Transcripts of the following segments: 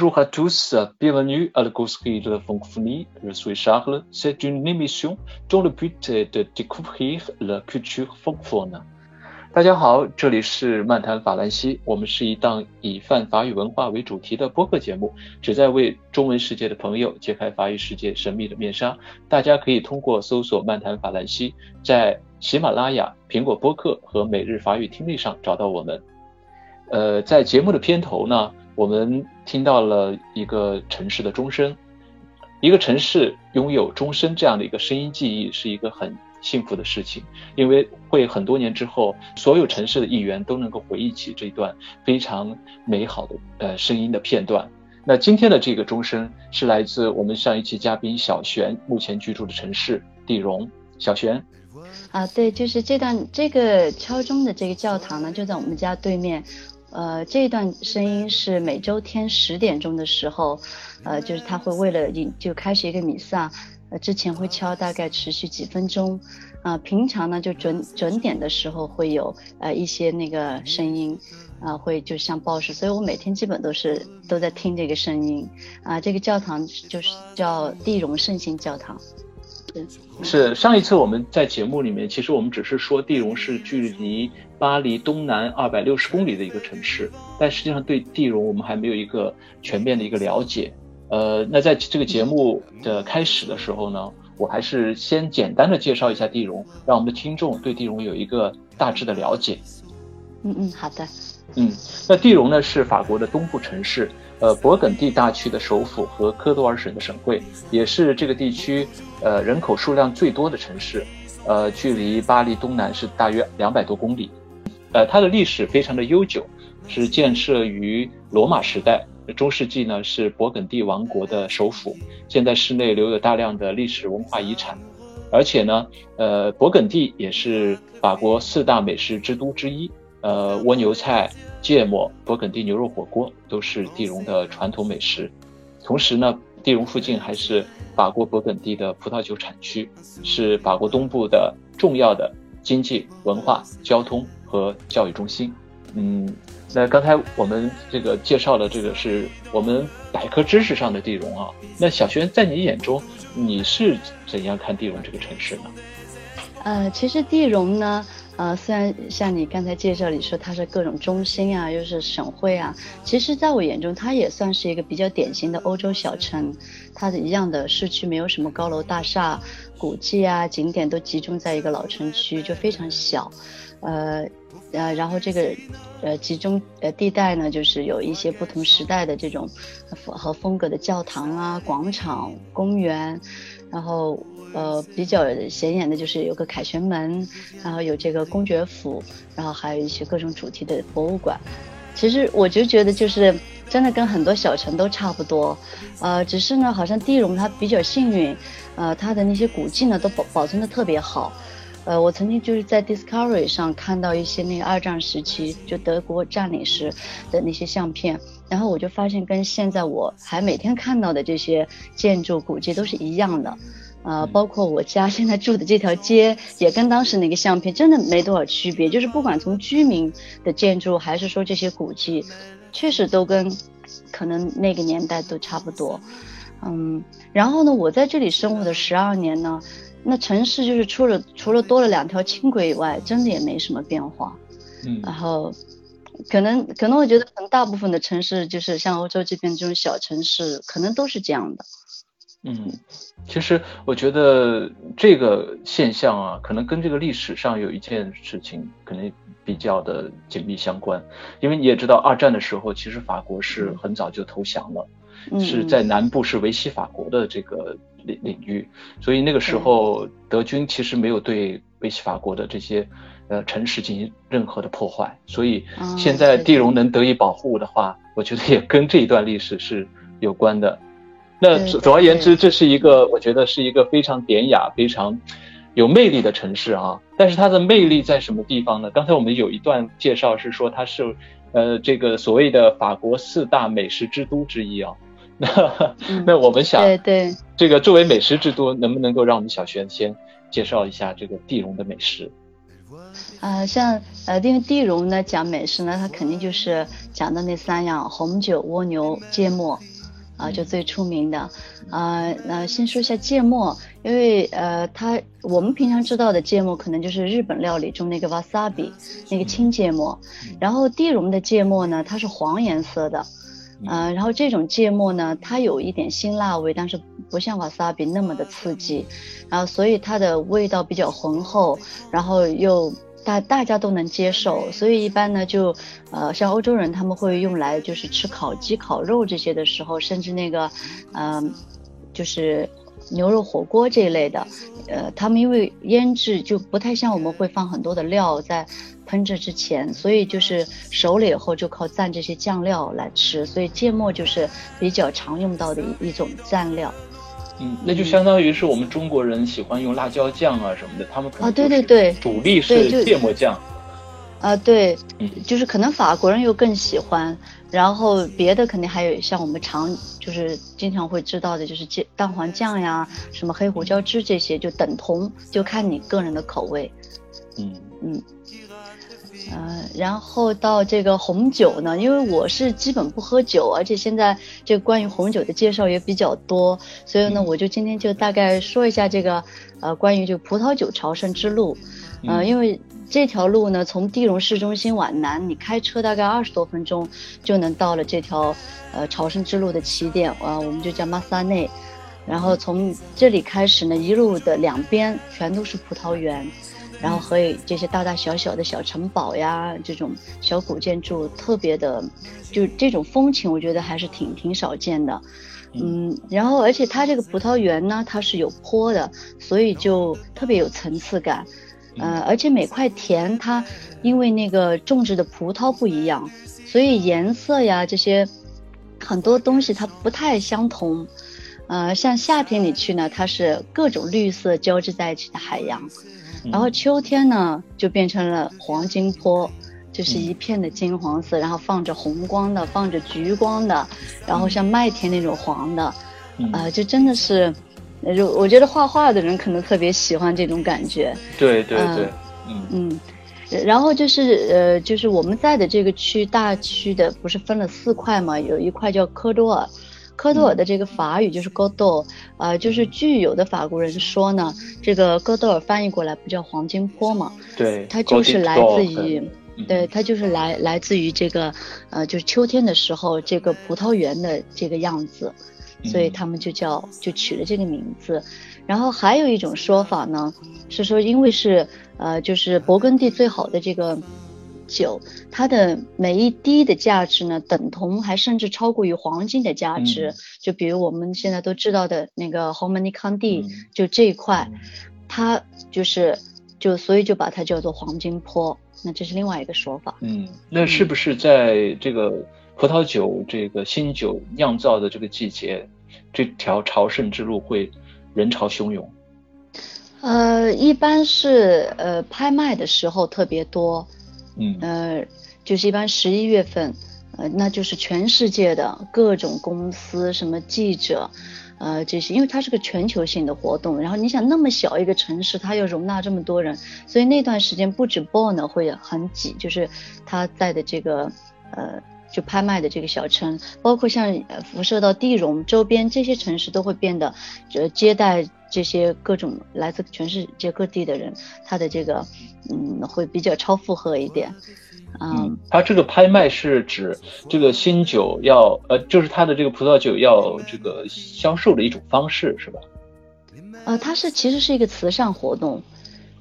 Bonjour à tous, bienvenue à la causerie de la francophonie. Je suis Charles. C'est une émission dont le but est de découvrir la culture francophone. 大家好，这里是漫谈法兰西。我们是一档以泛法语文化为主题的播客节目，旨在为中文世界的朋友揭开法语世界神秘的面纱。大家可以通过搜索“漫谈法兰西”在喜马拉雅、苹果播客和每日法语听力上找到我们。呃，在节目的片头呢，我们听到了一个城市的钟声。一个城市拥有钟声这样的一个声音记忆，是一个很幸福的事情，因为会很多年之后，所有城市的议员都能够回忆起这段非常美好的呃声音的片段。那今天的这个钟声是来自我们上一期嘉宾小璇目前居住的城市地荣。小璇。啊，对，就是这段这个敲钟的这个教堂呢，就在我们家对面。呃，这段声音是每周天十点钟的时候，呃，就是他会为了就开始一个弥撒，呃，之前会敲大概持续几分钟，啊，平常呢就准准点的时候会有呃一些那个声音，啊，会就像报时，所以我每天基本都是都在听这个声音，啊，这个教堂就是叫地荣圣心教堂。是上一次我们在节目里面，其实我们只是说地荣是距离巴黎东南二百六十公里的一个城市，但实际上对地荣我们还没有一个全面的一个了解。呃，那在这个节目的开始的时候呢，我还是先简单的介绍一下地荣，让我们的听众对地荣有一个大致的了解。嗯嗯，好的。嗯，那地荣呢是法国的东部城市。呃，勃艮第大区的首府和科多尔省的省会，也是这个地区呃人口数量最多的城市。呃，距离巴黎东南是大约两百多公里。呃，它的历史非常的悠久，是建设于罗马时代。中世纪呢是勃艮第王国的首府。现在市内留有大量的历史文化遗产，而且呢，呃，勃艮第也是法国四大美食之都之一。呃，蜗牛菜。芥末、勃艮第牛肉火锅都是地荣的传统美食。同时呢，地荣附近还是法国勃艮第的葡萄酒产区，是法国东部的重要的经济、文化、交通和教育中心。嗯，那刚才我们这个介绍的这个是我们百科知识上的地荣啊。那小轩在你眼中，你是怎样看地荣这个城市呢？呃，其实地荣呢。呃，虽然像你刚才介绍里说它是各种中心啊，又是省会啊，其实在我眼中，它也算是一个比较典型的欧洲小城。它的一样的市区没有什么高楼大厦，古迹啊景点都集中在一个老城区，就非常小。呃呃，然后这个呃集中呃地带呢，就是有一些不同时代的这种和风格的教堂啊、广场、公园，然后。呃，比较显眼的就是有个凯旋门，然后有这个公爵府，然后还有一些各种主题的博物馆。其实我就觉得，就是真的跟很多小城都差不多。呃，只是呢，好像地荣它比较幸运，呃，它的那些古迹呢都保保存的特别好。呃，我曾经就是在 Discovery 上看到一些那个二战时期就德国占领时的那些相片，然后我就发现跟现在我还每天看到的这些建筑古迹都是一样的。呃，包括我家现在住的这条街，也跟当时那个相片真的没多少区别。就是不管从居民的建筑，还是说这些古迹，确实都跟可能那个年代都差不多。嗯，然后呢，我在这里生活的十二年呢，那城市就是除了除了多了两条轻轨以外，真的也没什么变化。嗯，然后可能可能我觉得，可能大部分的城市就是像欧洲这边这种小城市，可能都是这样的。嗯，其实我觉得这个现象啊，可能跟这个历史上有一件事情可能比较的紧密相关。因为你也知道，二战的时候，其实法国是很早就投降了，是在南部是维希法国的这个领领域，所以那个时候德军其实没有对维希法国的这些呃城市进行任何的破坏。所以现在地荣能得以保护的话，我觉得也跟这一段历史是有关的。那总而言之，这是一个我觉得是一个非常典雅、非常有魅力的城市啊。但是它的魅力在什么地方呢？刚才我们有一段介绍是说它是，呃，这个所谓的法国四大美食之都之一啊。那那我们想，对对，这个作为美食之都，能不能够让我们小璇先介绍一下这个地龙的美食？呃，像呃，因为地荣呢讲美食呢，它肯定就是讲的那三样：红酒、蜗牛、芥末，啊，就最出名的。啊，那先说一下芥末，因为呃，它我们平常知道的芥末可能就是日本料理中那个 wasabi 那个青芥末，然后地荣的芥末呢，它是黄颜色的。呃，然后这种芥末呢，它有一点辛辣味，但是不像瓦萨比那么的刺激，然后所以它的味道比较浑厚，然后又大大家都能接受，所以一般呢就，呃，像欧洲人他们会用来就是吃烤鸡、烤肉这些的时候，甚至那个，嗯，就是牛肉火锅这一类的，呃，他们因为腌制就不太像我们会放很多的料在。烹制之前，所以就是熟了以后就靠蘸这些酱料来吃，所以芥末就是比较常用到的一一种蘸料。嗯，那就相当于是我们中国人喜欢用辣椒酱啊什么的，他们可能啊对对对，主力是芥末酱。啊对，就是可能法国人又更喜欢，然后别的肯定还有像我们常就是经常会知道的，就是芥蛋黄酱呀，什么黑胡椒汁这些就等同，就看你个人的口味。嗯嗯。呃，然后到这个红酒呢，因为我是基本不喝酒，而且现在这个关于红酒的介绍也比较多，所以呢，我就今天就大概说一下这个呃关于这个葡萄酒朝圣之路，呃，因为这条路呢，从地荣市中心往南，你开车大概二十多分钟就能到了这条呃朝圣之路的起点，啊，我们就叫马萨内，然后从这里开始呢，一路的两边全都是葡萄园。然后和这些大大小小的小城堡呀，这种小古建筑，特别的，就这种风情，我觉得还是挺挺少见的。嗯，然后而且它这个葡萄园呢，它是有坡的，所以就特别有层次感。呃，而且每块田它因为那个种植的葡萄不一样，所以颜色呀这些很多东西它不太相同。呃，像夏天你去呢，它是各种绿色交织在一起的海洋。然后秋天呢，就变成了黄金坡，就是一片的金黄色，然后放着红光的，放着橘光的，然后像麦田那种黄的，呃，就真的是，就我觉得画画的人可能特别喜欢这种感觉。对对对，嗯嗯，然后就是呃，就是我们在的这个区大区的，不是分了四块嘛？有一块叫科多尔。科多尔的这个法语就是 Godot，呃，就是据有的法国人说呢，这个戈多尔翻译过来不叫黄金坡嘛？对，它就是来自于，对，它就是来来自于这个，呃，就是秋天的时候这个葡萄园的这个样子，所以他们就叫就取了这个名字。然后还有一种说法呢，是说因为是呃，就是勃艮第最好的这个。酒，它的每一滴的价值呢，等同还甚至超过于黄金的价值。就比如我们现在都知道的那个 a n i 康帝，就这一块，它就是就所以就把它叫做黄金坡。那这是另外一个说法。嗯，那是不是在这个葡萄酒这个新酒酿造的这个季节，这条朝圣之路会人潮汹涌？呃，一般是呃拍卖的时候特别多。嗯呃，就是一般十一月份，呃，那就是全世界的各种公司、什么记者，呃，这些，因为它是个全球性的活动。然后你想，那么小一个城市，它要容纳这么多人，所以那段时间不止 Bonn 会很挤，就是他在的这个，呃，就拍卖的这个小城，包括像辐射到地荣周边这些城市，都会变得，呃，接待。这些各种来自全世界各地的人，他的这个，嗯，会比较超负荷一点，嗯，他这个拍卖是指这个新酒要，呃，就是他的这个葡萄酒要这个销售的一种方式，是吧？呃，它是其实是一个慈善活动。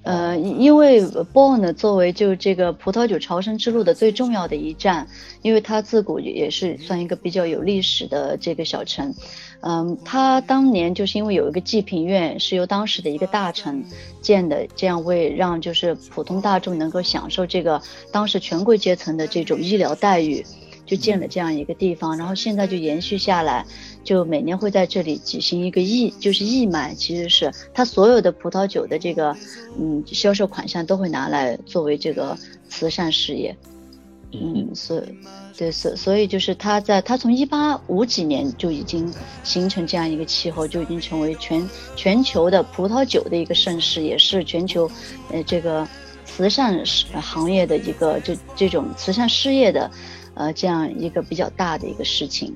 呃，因为 Bonn 作为就这个葡萄酒朝圣之路的最重要的一站，因为它自古也是算一个比较有历史的这个小城，嗯，它当年就是因为有一个济贫院是由当时的一个大臣建的，这样为让就是普通大众能够享受这个当时权贵阶层的这种医疗待遇。就建了这样一个地方，然后现在就延续下来，就每年会在这里举行一个义，就是义卖，其实是他所有的葡萄酒的这个，嗯，销售款项都会拿来作为这个慈善事业，嗯，所，对，所所以就是他在他从一八五几年就已经形成这样一个气候，就已经成为全全球的葡萄酒的一个盛世，也是全球，呃，这个。慈善行业的一个就这种慈善事业的，呃，这样一个比较大的一个事情。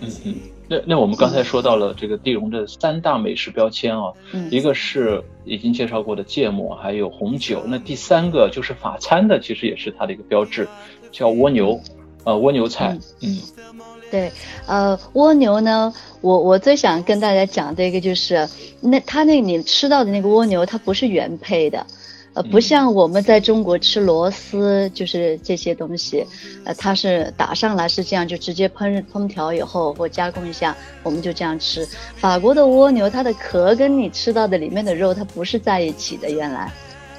嗯嗯，那那我们刚才说到了这个地荣的三大美食标签啊，一个是已经介绍过的芥末，还有红酒。那第三个就是法餐的，其实也是它的一个标志，叫蜗牛，呃，蜗牛菜。嗯，对，呃，蜗牛呢，我我最想跟大家讲的一个就是，那它那你吃到的那个蜗牛，它不是原配的。呃，不像我们在中国吃螺丝，就是这些东西，呃，它是打上来是这样，就直接烹烹调以后或加工一下，我们就这样吃。法国的蜗牛，它的壳跟你吃到的里面的肉，它不是在一起的，原来，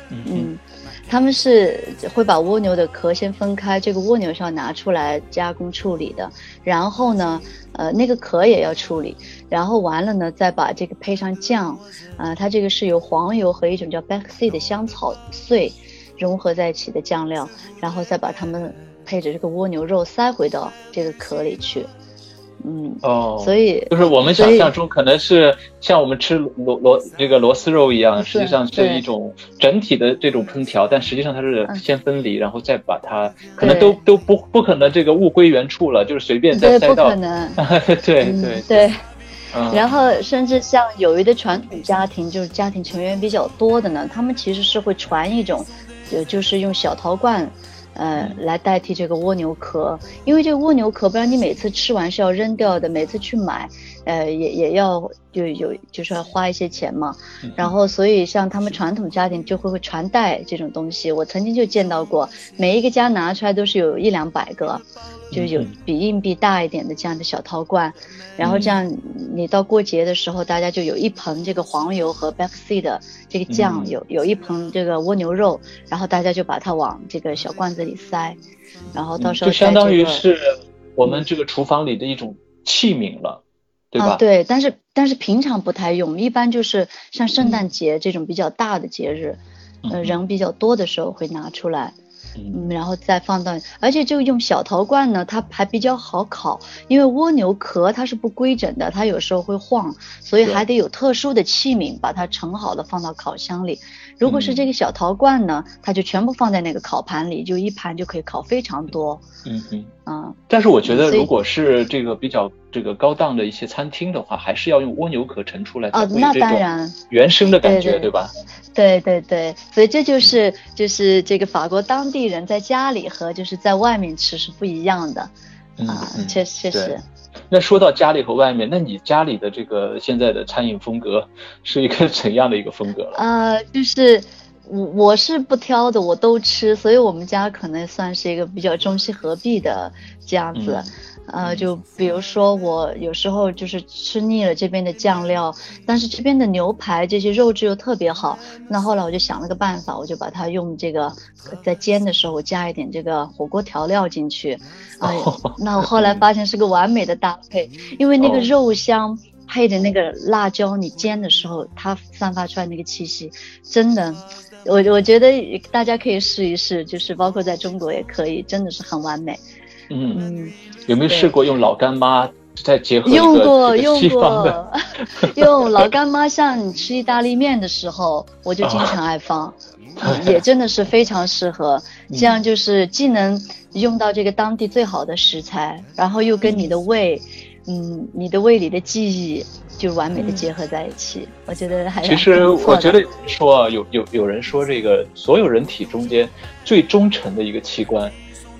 嗯。他们是会把蜗牛的壳先分开，这个蜗牛是要拿出来加工处理的。然后呢，呃，那个壳也要处理。然后完了呢，再把这个配上酱，啊，它这个是由黄油和一种叫 b a c k s e 的香草碎融合在一起的酱料，然后再把它们配着这个蜗牛肉塞回到这个壳里去。嗯哦，所以就是我们想象中可能是像我们吃螺螺这个螺丝肉一样，实际上是一种整体的这种烹调，但实际上它是先分离，然后再把它可能都都不不可能这个物归原处了，就是随便再塞到。不可能。对对对。然后甚至像有一的传统家庭，就是家庭成员比较多的呢，他们其实是会传一种，就就是用小陶罐。呃，来代替这个蜗牛壳，因为这个蜗牛壳，不然你每次吃完是要扔掉的，每次去买，呃，也也要就有就是要花一些钱嘛。然后，所以像他们传统家庭就会会传代这种东西，我曾经就见到过，每一个家拿出来都是有一两百个。就有比硬币大一点的这样的小陶罐，然后这样你到过节的时候，大家就有一盆这个黄油和 b a c k s e 的这个酱，有有一盆这个蜗牛肉，然后大家就把它往这个小罐子里塞，然后到时候就相当于是我们这个厨房里的一种器皿了，对吧？对，但是但是平常不太用，一般就是像圣诞节这种比较大的节日，呃，人比较多的时候会拿出来。嗯，然后再放到，而且就用小陶罐呢，它还比较好烤，因为蜗牛壳它是不规整的，它有时候会晃，所以还得有特殊的器皿把它盛好了放到烤箱里。如果是这个小陶罐呢，它就全部放在那个烤盘里，就一盘就可以烤非常多。嗯嗯啊，但是我觉得如果是这个比较这个高档的一些餐厅的话，还是要用蜗牛壳盛出来，哦，那当然原生的感觉，对吧？对对对，所以这就是就是这个法国当地人在家里和就是在外面吃是不一样的啊，确确实。那说到家里和外面，那你家里的这个现在的餐饮风格是一个 怎样的一个风格了？呃，就是我我是不挑的，我都吃，所以我们家可能算是一个比较中西合璧的这样子。呃，就比如说我有时候就是吃腻了这边的酱料，但是这边的牛排这些肉质又特别好，那后来我就想了个办法，我就把它用这个在煎的时候加一点这个火锅调料进去，哎，那我后来发现是个完美的搭配，因为那个肉香配的那个辣椒，你煎的时候它散发出来那个气息，真的，我我觉得大家可以试一试，就是包括在中国也可以，真的是很完美。嗯，有没有试过用老干妈再结合用过用过，用老干妈，像你吃意大利面的时候，我就经常爱放，也真的是非常适合。这样就是既能用到这个当地最好的食材，然后又跟你的胃，嗯，你的胃里的记忆就完美的结合在一起。我觉得还其实我觉得说有有有人说这个所有人体中间最忠诚的一个器官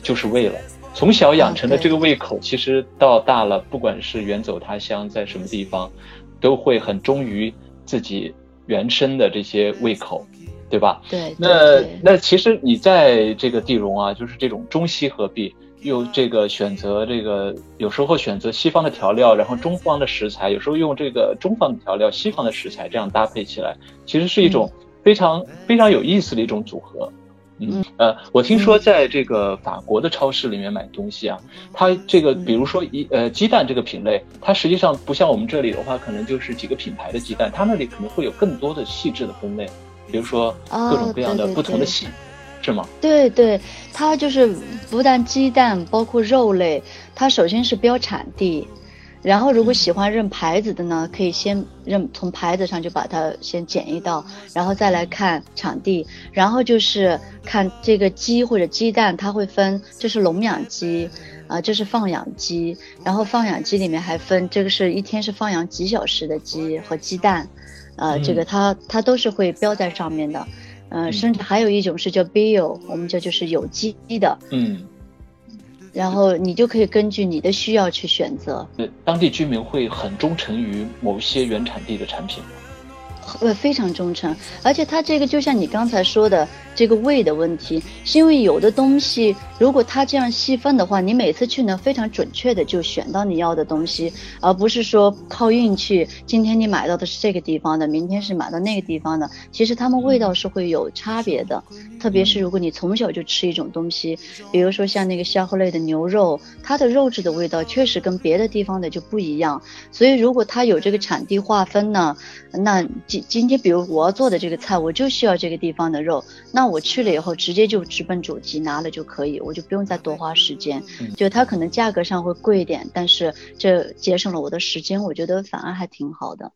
就是胃了。从小养成的这个胃口，其实到大了，不管是远走他乡，在什么地方，都会很忠于自己原生的这些胃口，对吧？对。那那其实你在这个地荣啊，就是这种中西合璧，又这个选择这个有时候选择西方的调料，然后中方的食材，有时候用这个中方的调料，西方的食材这样搭配起来，其实是一种非常非常有意思的一种组合。嗯呃，我听说在这个法国的超市里面买东西啊，它这个比如说一呃鸡蛋这个品类，它实际上不像我们这里的话，可能就是几个品牌的鸡蛋，它那里可能会有更多的细致的分类，比如说各种各样的不同的细，是吗？对对，它就是不但鸡蛋，包括肉类，它首先是标产地。然后如果喜欢认牌子的呢，可以先认从牌子上就把它先剪一道，然后再来看场地，然后就是看这个鸡或者鸡蛋，它会分这是笼养鸡，啊这是放养鸡，然后放养鸡里面还分这个是一天是放养几小时的鸡和鸡蛋，呃这个它它都是会标在上面的，呃甚至还有一种是叫 bio，我们这就是有机的，嗯。然后你就可以根据你的需要去选择。对，当地居民会很忠诚于某些原产地的产品。呃，非常忠诚，而且它这个就像你刚才说的这个胃的问题，是因为有的东西，如果它这样细分的话，你每次去能非常准确的就选到你要的东西，而不是说靠运气。今天你买到的是这个地方的，明天是买到那个地方的，其实它们味道是会有差别的。特别是如果你从小就吃一种东西，比如说像那个虾货类的牛肉，它的肉质的味道确实跟别的地方的就不一样。所以如果它有这个产地划分呢，那今。今天，比如我要做的这个菜，我就需要这个地方的肉，那我去了以后，直接就直奔主题拿了就可以，我就不用再多花时间。就它可能价格上会贵一点，但是这节省了我的时间，我觉得反而还挺好的。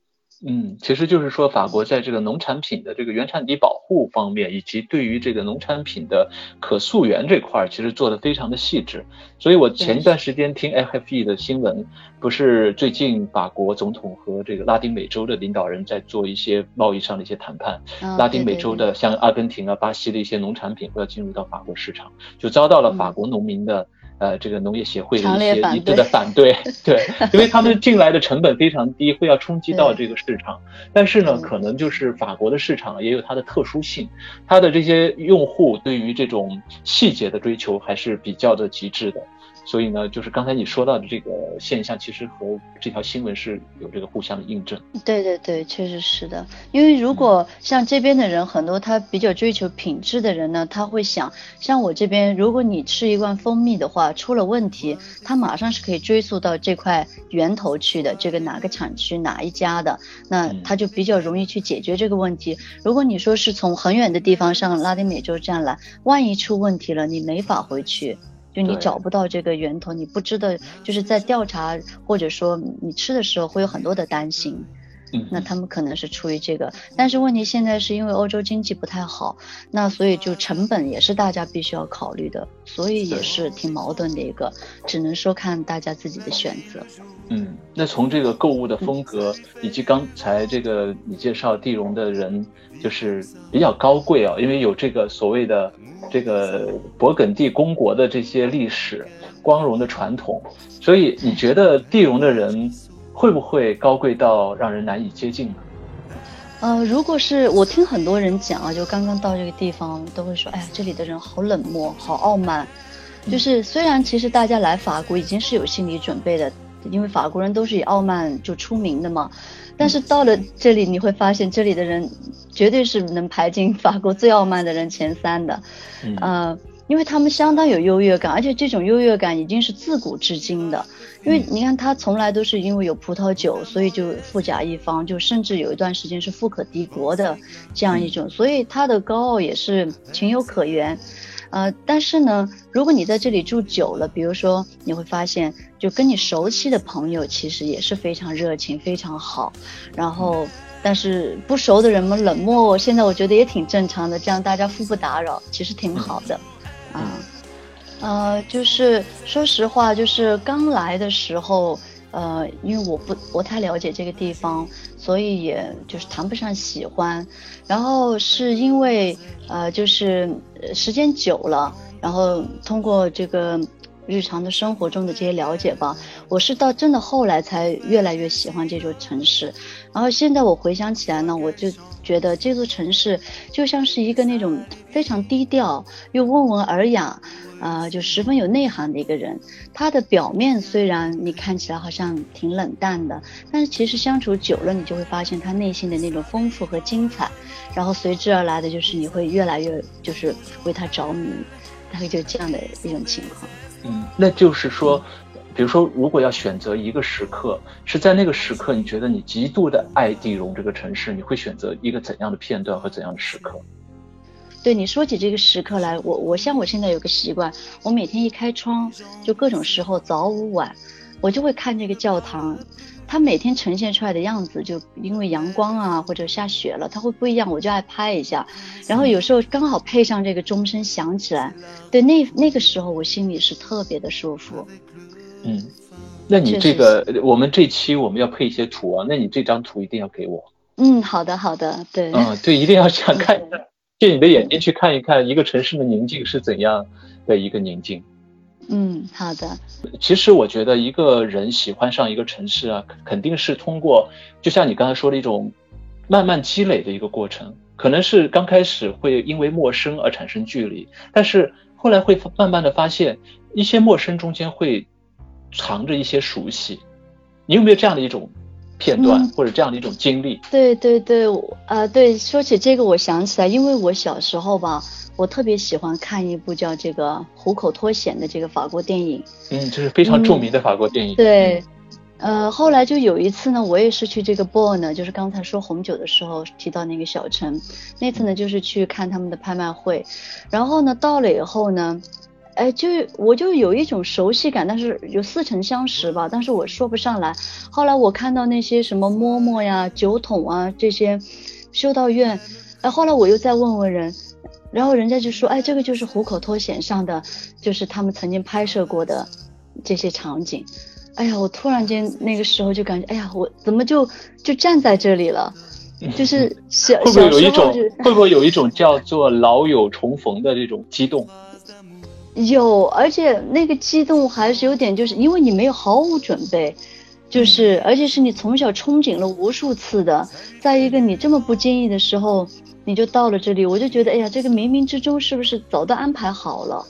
嗯，其实就是说，法国在这个农产品的这个原产地保护方面，以及对于这个农产品的可溯源这块儿，其实做的非常的细致。所以我前一段时间听 FFE 的新闻，不是最近法国总统和这个拉丁美洲的领导人在做一些贸易上的一些谈判，拉丁美洲的像阿根廷啊、巴西的一些农产品要进入到法国市场，就遭到了法国农民的。呃，这个农业协会的一些一致的反对，对，因为他们进来的成本非常低，会要冲击到这个市场。但是呢，可能就是法国的市场也有它的特殊性，它的这些用户对于这种细节的追求还是比较的极致的。所以呢，就是刚才你说到的这个现象，其实和这条新闻是有这个互相的印证。对对对，确实是的。因为如果像这边的人很多，他比较追求品质的人呢，他会想，像我这边，如果你吃一罐蜂蜜的话，出了问题，他马上是可以追溯到这块源头去的，这个哪个产区哪一家的，那他就比较容易去解决这个问题。如果你说是从很远的地方上拉丁美洲这样来，万一出问题了，你没法回去。就你找不到这个源头，你不知道，就是在调查或者说你吃的时候会有很多的担心。那他们可能是出于这个，但是问题现在是因为欧洲经济不太好，那所以就成本也是大家必须要考虑的，所以也是挺矛盾的一个，只能说看大家自己的选择。嗯，那从这个购物的风格以及刚才这个你介绍地荣的人，就是比较高贵啊，因为有这个所谓的这个勃艮第公国的这些历史光荣的传统，所以你觉得地荣的人？会不会高贵到让人难以接近呢？呃，如果是我听很多人讲啊，就刚刚到这个地方，都会说，哎呀，这里的人好冷漠，好傲慢。就是虽然其实大家来法国已经是有心理准备的，因为法国人都是以傲慢就出名的嘛。但是到了这里，你会发现这里的人绝对是能排进法国最傲慢的人前三的。嗯。因为他们相当有优越感，而且这种优越感已经是自古至今的。因为你看，他从来都是因为有葡萄酒，所以就富甲一方，就甚至有一段时间是富可敌国的这样一种，所以他的高傲也是情有可原。呃，但是呢，如果你在这里住久了，比如说你会发现，就跟你熟悉的朋友其实也是非常热情、非常好。然后，但是不熟的人们冷漠，现在我觉得也挺正常的，这样大家互不打扰，其实挺好的。啊，呃，就是说实话，就是刚来的时候，呃，因为我不不太了解这个地方，所以也就是谈不上喜欢。然后是因为呃，就是时间久了，然后通过这个日常的生活中的这些了解吧，我是到真的后来才越来越喜欢这座城市。然后现在我回想起来呢，我就。觉得这座城市就像是一个那种非常低调又温文尔雅，啊，就十分有内涵的一个人。他的表面虽然你看起来好像挺冷淡的，但是其实相处久了，你就会发现他内心的那种丰富和精彩。然后随之而来的就是你会越来越就是为他着迷，大概就这样的一种情况。嗯，那就是说。比如说，如果要选择一个时刻，是在那个时刻，你觉得你极度的爱地荣这个城市，你会选择一个怎样的片段和怎样的时刻？对你说起这个时刻来，我我像我现在有个习惯，我每天一开窗，就各种时候早午晚，我就会看这个教堂，它每天呈现出来的样子，就因为阳光啊或者下雪了，它会不一样，我就爱拍一下。然后有时候刚好配上这个钟声响起来，对，那那个时候我心里是特别的舒服。嗯，那你这个我们这期我们要配一些图啊，那你这张图一定要给我。嗯，好的好的，对。嗯，对，一定要想 看一看，借你的眼睛去看一看一个城市的宁静是怎样的一个宁静。嗯，好的。其实我觉得一个人喜欢上一个城市啊，肯定是通过，就像你刚才说的一种慢慢积累的一个过程。可能是刚开始会因为陌生而产生距离，但是后来会慢慢的发现，一些陌生中间会藏着一些熟悉。你有没有这样的一种片段或者这样的一种经历？对对对，呃，对，说起这个，我想起来，因为我小时候吧。我特别喜欢看一部叫这个《虎口脱险》的这个法国电影，嗯，这是非常著名的法国电影。对，呃，后来就有一次呢，我也是去这个 b o r 呢，就是刚才说红酒的时候提到那个小城，那次呢就是去看他们的拍卖会，然后呢到了以后呢，哎，就我就有一种熟悉感，但是有似曾相识吧，但是我说不上来。后来我看到那些什么嬷嬷呀、酒桶啊这些修道院，哎，后来我又再问问人。然后人家就说：“哎，这个就是虎口脱险上的，就是他们曾经拍摄过的这些场景。”哎呀，我突然间那个时候就感觉，哎呀，我怎么就就站在这里了？就是小会不会有一种会不会有一种叫做老友重逢的这种激动？有，而且那个激动还是有点，就是因为你没有毫无准备，就是而且是你从小憧憬了无数次的，在一个你这么不经意的时候。你就到了这里，我就觉得，哎呀，这个冥冥之中是不是早都安排好了？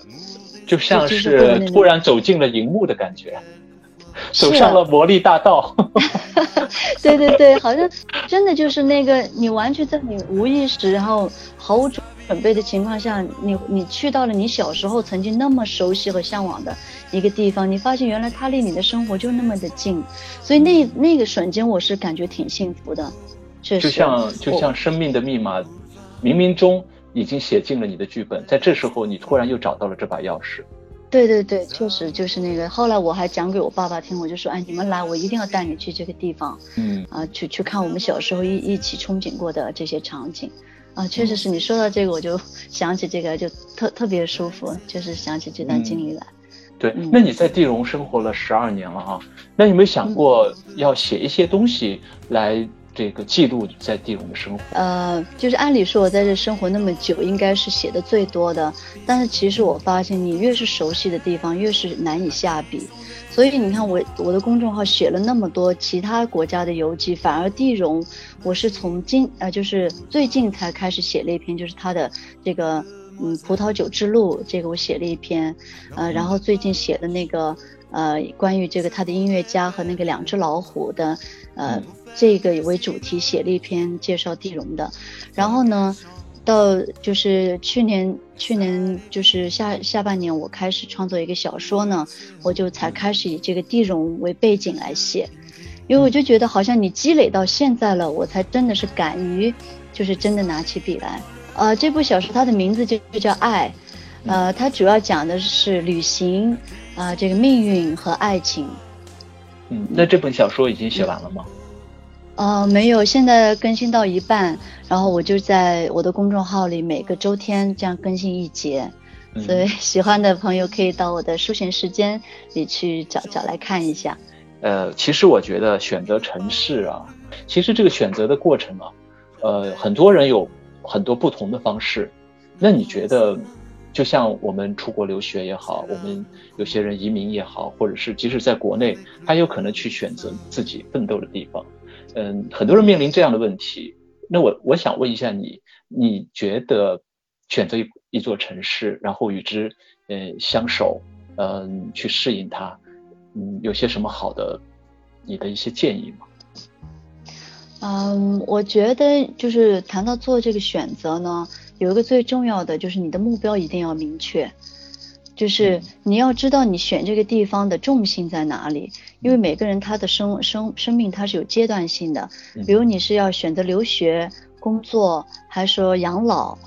就像是突然走进了荧幕的感觉，走上了魔力大道。对对对，好像真的就是那个，你完全在你无意识，然后毫无准备的情况下，你你去到了你小时候曾经那么熟悉和向往的一个地方，你发现原来它离你的生活就那么的近，所以那那个瞬间我是感觉挺幸福的，确实。就像就像生命的密码。冥冥中已经写进了你的剧本，在这时候你突然又找到了这把钥匙。对对对，确实就是那个。后来我还讲给我爸爸听，我就说：“哎，你们来，我一定要带你去这个地方。”嗯啊，去去看我们小时候一一起憧憬过的这些场景。啊，确实是你说到这个，我就想起这个，就特特别舒服，就是想起这段经历来。对，那你在地荣生活了十二年了啊，那有没有想过要写一些东西来？这个记录在地龙的生活，呃，就是按理说我在这生活那么久，应该是写的最多的。但是其实我发现，你越是熟悉的地方，越是难以下笔。所以你看，我我的公众号写了那么多其他国家的游记，反而地荣，我是从今呃，就是最近才开始写了一篇，就是他的这个嗯葡萄酒之路，这个我写了一篇，呃，然后最近写的那个呃关于这个他的音乐家和那个两只老虎的呃。这个为主题写了一篇介绍地荣的，然后呢，到就是去年去年就是下下半年我开始创作一个小说呢，我就才开始以这个地荣为背景来写，因为我就觉得好像你积累到现在了，我才真的是敢于就是真的拿起笔来。呃，这部小说它的名字就就叫爱，呃，它主要讲的是旅行啊，这个命运和爱情。嗯，那这本小说已经写完了吗？呃，没有，现在更新到一半，然后我就在我的公众号里每个周天这样更新一节，所以喜欢的朋友可以到我的书闲时间里去找找来看一下。呃，其实我觉得选择城市啊，其实这个选择的过程啊，呃，很多人有很多不同的方式。那你觉得，就像我们出国留学也好，我们有些人移民也好，或者是即使在国内，他有可能去选择自己奋斗的地方。嗯，很多人面临这样的问题。那我我想问一下你，你觉得选择一一座城市，然后与之嗯相守，嗯去适应它，嗯有些什么好的你的一些建议吗？嗯，我觉得就是谈到做这个选择呢，有一个最重要的就是你的目标一定要明确。就是你要知道你选这个地方的重心在哪里，因为每个人他的生生生命他是有阶段性的，比如你是要选择留学、工作，还是说养老，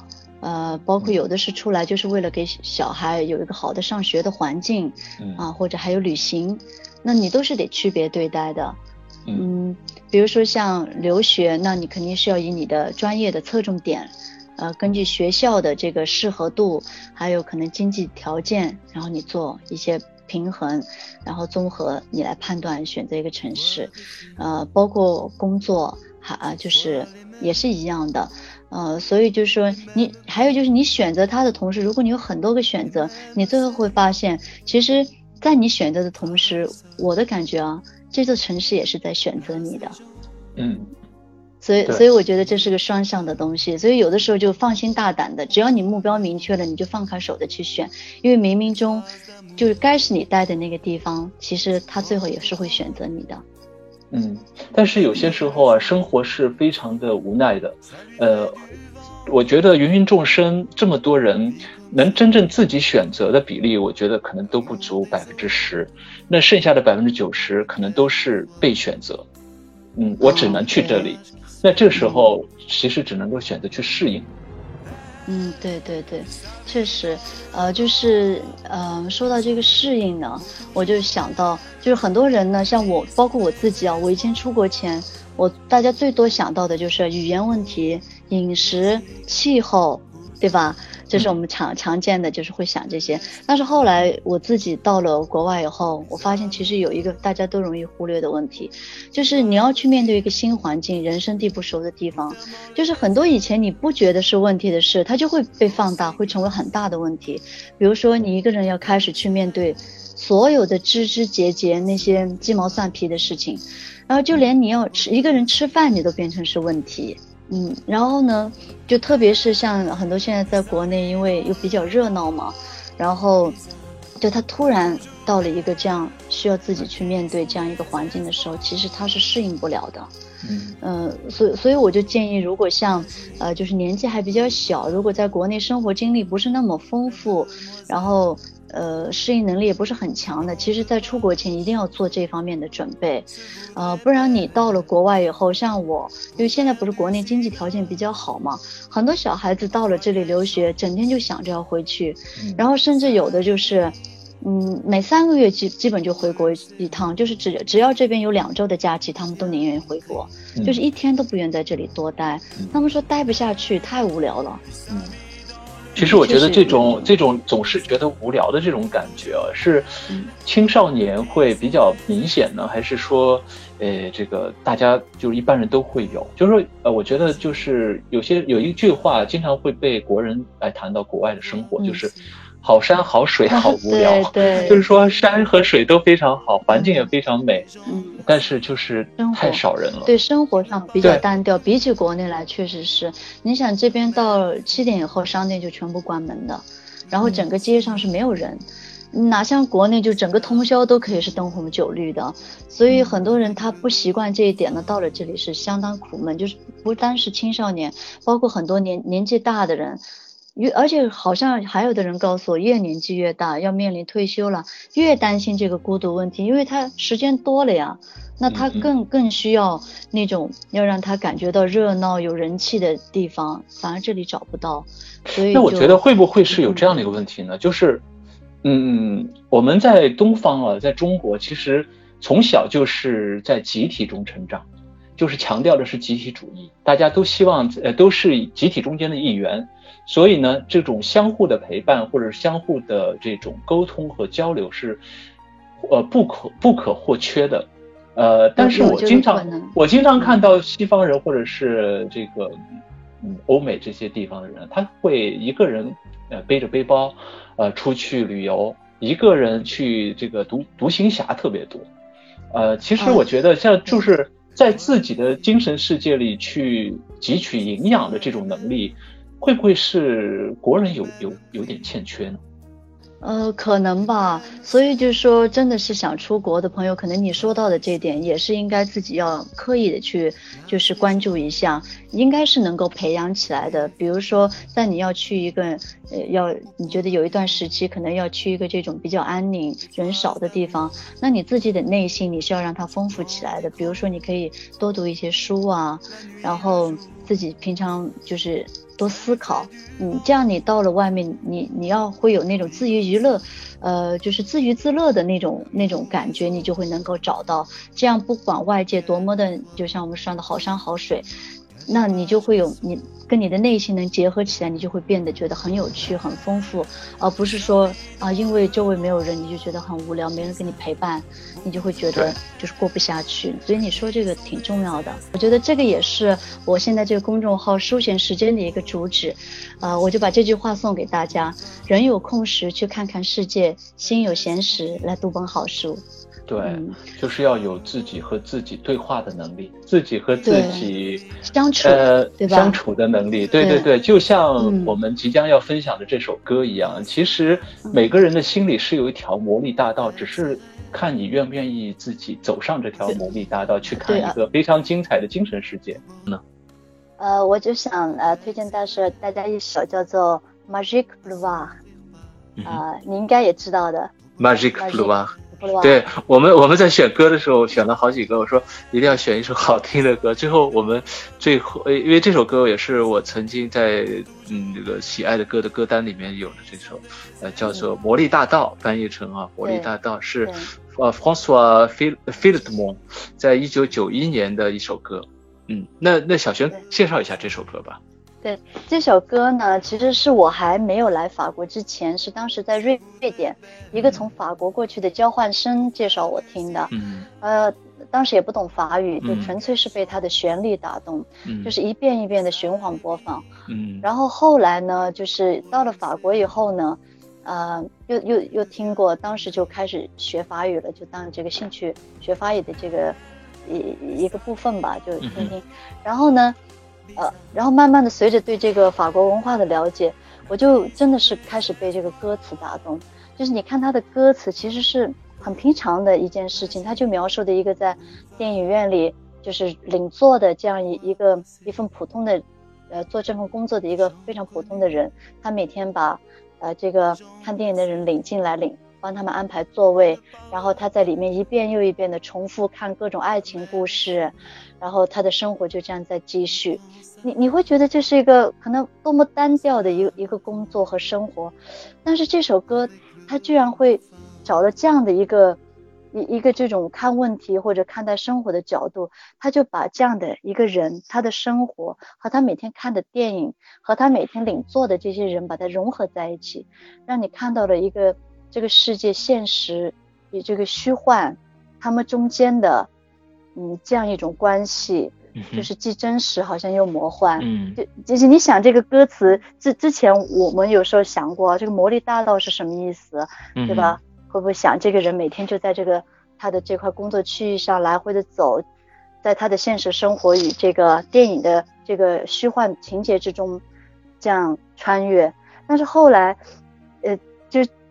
呃，包括有的是出来就是为了给小孩有一个好的上学的环境，啊，或者还有旅行，那你都是得区别对待的。嗯，比如说像留学，那你肯定是要以你的专业的侧重点，呃，根据学校的这个适合度，还有可能经济条件，然后你做一些平衡，然后综合你来判断选择一个城市，呃，包括工作，还啊就是也是一样的，呃，所以就是说你还有就是你选择它的同时，如果你有很多个选择，你最后会发现，其实，在你选择的同时，我的感觉啊。这座城市也是在选择你的，嗯，所以所以我觉得这是个双向的东西，所以有的时候就放心大胆的，只要你目标明确了，你就放开手的去选，因为冥冥中就是该是你待的那个地方，其实他最后也是会选择你的。嗯，但是有些时候啊，生活是非常的无奈的，呃，我觉得芸芸众生这么多人。能真正自己选择的比例，我觉得可能都不足百分之十，那剩下的百分之九十可能都是被选择。嗯，我只能去这里，那这时候其实只能够选择去适应。嗯，对对对，确实，呃，就是呃，说到这个适应呢，我就想到，就是很多人呢，像我，包括我自己啊，我以前出国前，我大家最多想到的就是语言问题、饮食、气候，对吧？这是我们常常见的，就是会想这些。但是后来我自己到了国外以后，我发现其实有一个大家都容易忽略的问题，就是你要去面对一个新环境、人生地不熟的地方，就是很多以前你不觉得是问题的事，它就会被放大，会成为很大的问题。比如说你一个人要开始去面对所有的枝枝节节那些鸡毛蒜皮的事情，然后就连你要吃一个人吃饭，你都变成是问题。嗯，然后呢，就特别是像很多现在在国内，因为又比较热闹嘛，然后，就他突然到了一个这样需要自己去面对这样一个环境的时候，其实他是适应不了的。嗯，呃，所所以我就建议，如果像呃，就是年纪还比较小，如果在国内生活经历不是那么丰富，然后。呃，适应能力也不是很强的。其实，在出国前一定要做这方面的准备，呃，不然你到了国外以后，像我，因为现在不是国内经济条件比较好嘛，很多小孩子到了这里留学，整天就想着要回去，然后甚至有的就是，嗯，每三个月基基本就回国一趟，就是只只要这边有两周的假期，他们都宁愿回国，就是一天都不愿在这里多待。他们说待不下去，太无聊了。嗯。其实我觉得这种这种总是觉得无聊的这种感觉啊，是青少年会比较明显呢，还是说，呃，这个大家就是一般人都会有？就是说，呃，我觉得就是有些有一句话经常会被国人来谈到国外的生活，就是。好山好水 好无聊，对，就是说山和水都非常好，环境也非常美，嗯，但是就是太少人了。对，生活上比较单调，比起国内来，确实是。你想这边到七点以后，商店就全部关门的，然后整个街上是没有人，哪像国内就整个通宵都可以是灯红酒绿的，所以很多人他不习惯这一点呢，到了这里是相当苦闷，就是不单是青少年，包括很多年年纪大的人。越而且好像还有的人告诉我，越年纪越大，要面临退休了，越担心这个孤独问题，因为他时间多了呀，那他更更需要那种要让他感觉到热闹有人气的地方，反而这里找不到。所以那我觉得会不会是有这样的一个问题呢？就是，嗯，我们在东方啊，在中国，其实从小就是在集体中成长，就是强调的是集体主义，大家都希望呃都是集体中间的一员。所以呢，这种相互的陪伴或者相互的这种沟通和交流是，呃，不可不可或缺的。呃，但是我经常我经常看到西方人或者是这个嗯欧美这些地方的人，他会一个人呃背着背包呃出去旅游，一个人去这个独独行侠特别多。呃，其实我觉得像就是在自己的精神世界里去汲取营养的这种能力。会不会是国人有有有点欠缺呢？呃，可能吧，所以就是说，真的是想出国的朋友，可能你说到的这点，也是应该自己要刻意的去，就是关注一下，应该是能够培养起来的。比如说，在你要去一个，呃，要你觉得有一段时期可能要去一个这种比较安宁、人少的地方，那你自己的内心你是要让它丰富起来的。比如说，你可以多读一些书啊，然后，自己平常就是多思考，嗯，这样你到了外面，你你要会有那种自娱娱乐，呃，就是自娱自乐的那种那种感觉，你就会能够找到。这样不管外界多么的，就像我们说的好山好水。那你就会有你跟你的内心能结合起来，你就会变得觉得很有趣、很丰富，而不是说啊，因为周围没有人，你就觉得很无聊，没人跟你陪伴，你就会觉得就是过不下去。所以你说这个挺重要的，我觉得这个也是我现在这个公众号休闲时间的一个主旨，啊，我就把这句话送给大家：人有空时去看看世界，心有闲时来读本好书。对，就是要有自己和自己对话的能力，自己和自己相处，呃，对吧？相处的能力，对。对对，就像我们即将要分享的这首歌一样，其实每个人的心里是有一条魔力大道，只是看你愿不愿意自己走上这条魔力大道，去看一个非常精彩的精神世界。呢。呃，我就想呃推荐大师大家一首叫做《Magic Blue》，啊，你应该也知道的，《Magic Blue》。对我们，我们在选歌的时候选了好几个，我说一定要选一首好听的歌。最后我们最后，因为这首歌也是我曾经在嗯这个喜爱的歌的歌单里面有的这首，呃叫做《魔力大道》，翻译成啊《魔力大道》是呃 François Philidmon 在一九九一年的一首歌。嗯，那那小璇介绍一下这首歌吧。对这首歌呢，其实是我还没有来法国之前，是当时在瑞瑞典一个从法国过去的交换生介绍我听的。嗯，呃，当时也不懂法语，就纯粹是被它的旋律打动，就是一遍一遍的循环播放。嗯，然后后来呢，就是到了法国以后呢，呃，又又又听过，当时就开始学法语了，就当这个兴趣学法语的这个一一个部分吧，就听听。然后呢？呃，然后慢慢的随着对这个法国文化的了解，我就真的是开始被这个歌词打动。就是你看他的歌词，其实是很平常的一件事情，他就描述的一个在电影院里就是领座的这样一一个一份普通的，呃，做这份工作的一个非常普通的人，他每天把呃这个看电影的人领进来领。帮他们安排座位，然后他在里面一遍又一遍的重复看各种爱情故事，然后他的生活就这样在继续。你你会觉得这是一个可能多么单调的一个一个工作和生活，但是这首歌他居然会找了这样的一个一一个这种看问题或者看待生活的角度，他就把这样的一个人他的生活和他每天看的电影和他每天领座的这些人把它融合在一起，让你看到了一个。这个世界现实与这个虚幻，他们中间的，嗯，这样一种关系，就是既真实好像又魔幻。嗯，就就是你想这个歌词之之前，我们有时候想过这个魔力大道是什么意思，对吧？会不会想这个人每天就在这个他的这块工作区域上来回的走，在他的现实生活与这个电影的这个虚幻情节之中这样穿越？但是后来，呃，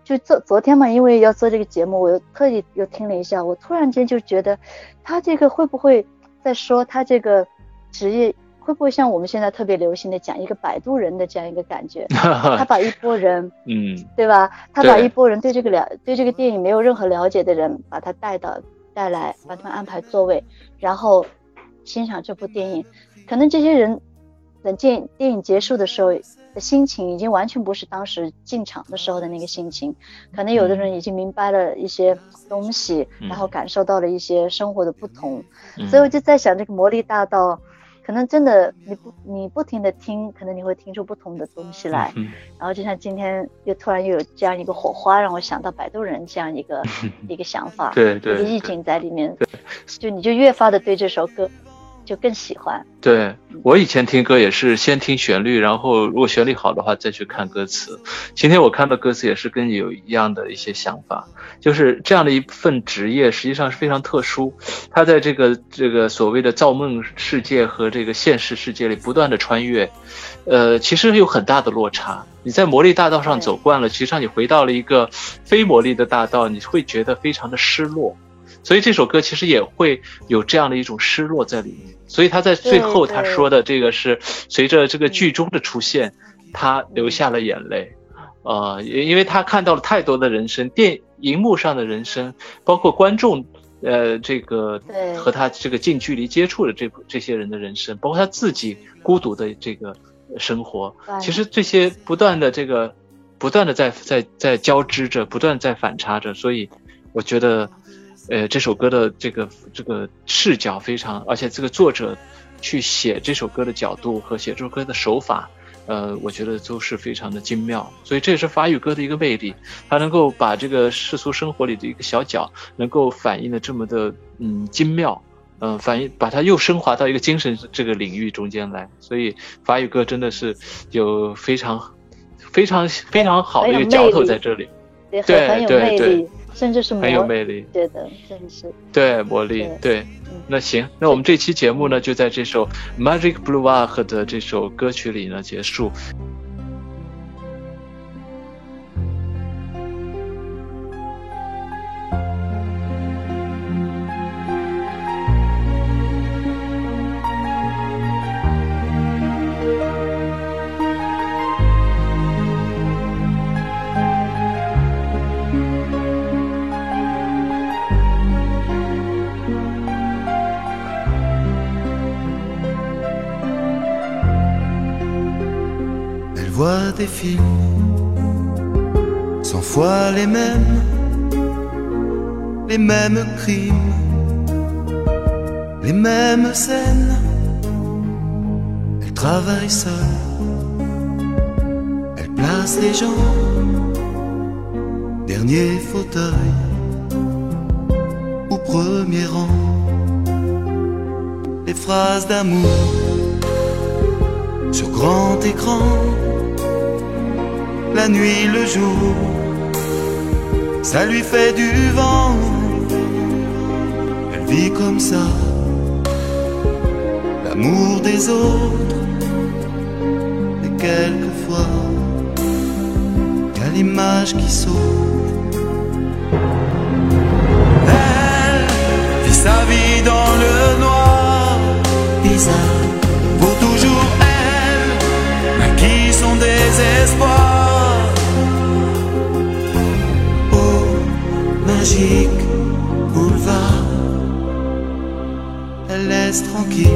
就。昨昨天嘛，因为要做这个节目，我又特意又听了一下，我突然间就觉得，他这个会不会在说他这个职业会不会像我们现在特别流行的讲一个摆渡人的这样一个感觉？他把一波人，嗯，对吧？他把一波人对这个了对这个电影没有任何了解的人，把他带到带来，把他们安排座位，然后欣赏这部电影。可能这些人等电电影结束的时候。的心情已经完全不是当时进场的时候的那个心情，可能有的人已经明白了一些东西，然后感受到了一些生活的不同，所以我就在想，这个魔力大道，可能真的你不你不停的听，可能你会听出不同的东西来，然后就像今天又突然又有这样一个火花，让我想到摆渡人这样一个一个想法，对对，一个意境在里面，就你就越发的对这首歌。就更喜欢。对我以前听歌也是先听旋律，然后如果旋律好的话再去看歌词。今天我看到歌词也是跟你有一样的一些想法，就是这样的一份职业实际上是非常特殊，它在这个这个所谓的造梦世界和这个现实世界里不断的穿越，呃，其实有很大的落差。你在魔力大道上走惯了，其实上你回到了一个非魔力的大道，你会觉得非常的失落。所以这首歌其实也会有这样的一种失落在里面。所以他在最后他说的这个是随着这个剧中的出现，他流下了眼泪，呃，因为他看到了太多的人生，电荧幕上的人生，包括观众呃，这个和他这个近距离接触的这这些人的人生，包括他自己孤独的这个生活，其实这些不断的这个不断的在在在交织着，不断在反差着，所以我觉得，呃，这首歌的这个这个视角非常，而且这个作者去写这首歌的角度和写这首歌的手法。呃，我觉得都是非常的精妙，所以这也是法语歌的一个魅力，它能够把这个世俗生活里的一个小角，能够反映的这么的嗯精妙，嗯，反映把它又升华到一个精神这个领域中间来，所以法语歌真的是有非常非常非常好的一个嚼头在这里，对对对。甚至是很有魅力，对的，真是对魔力，对。那行，那我们这期节目呢，就在这首《Magic Blue a r 的这首歌曲里呢结束。Mêmes crimes, les mêmes scènes. Elle travaille seule, elle place les gens, dernier fauteuil au premier rang. Les phrases d'amour sur grand écran la nuit, le jour, ça lui fait du vent. Vit comme ça, l'amour des autres. Et quelquefois, y a l'image qui saute. Elle vit sa vie dans le noir, bizarre, pour toujours elle, naquit son désespoir. magique tranquille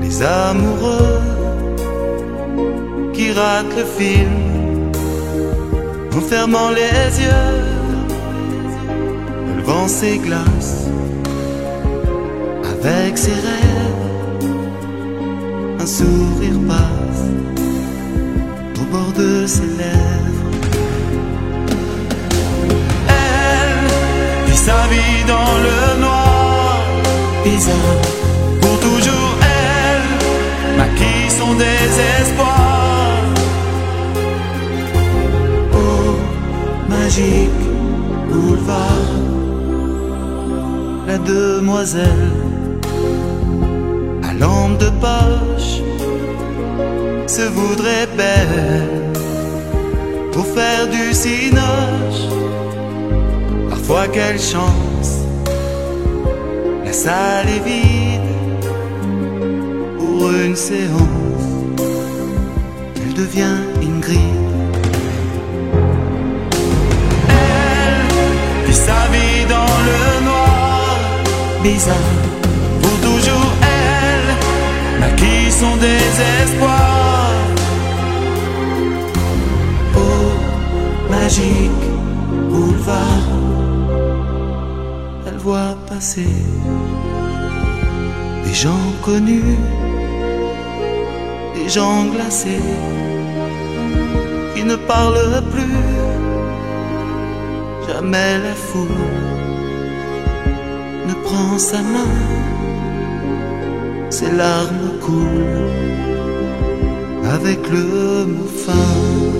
les amoureux qui ratent le film en fermant les yeux. Elle vend ses glaces avec ses rêves. Un sourire passe au bord de ses lèvres. sa vie dans le noir. Pour toujours elle maquille son désespoir. Oh, magique boulevard, la demoiselle à lampe de poche se voudrait belle pour faire du cinoche. Quelle chance, la salle est vide pour une séance. Elle devient Ingrid. Elle vit sa vie dans le noir, bizarre, pour toujours elle maquille son désespoir. Oh, magique boulevard voit passer des gens connus, des gens glacés qui ne parlent plus. Jamais la foule ne prend sa main, ses larmes coulent avec le mot fin.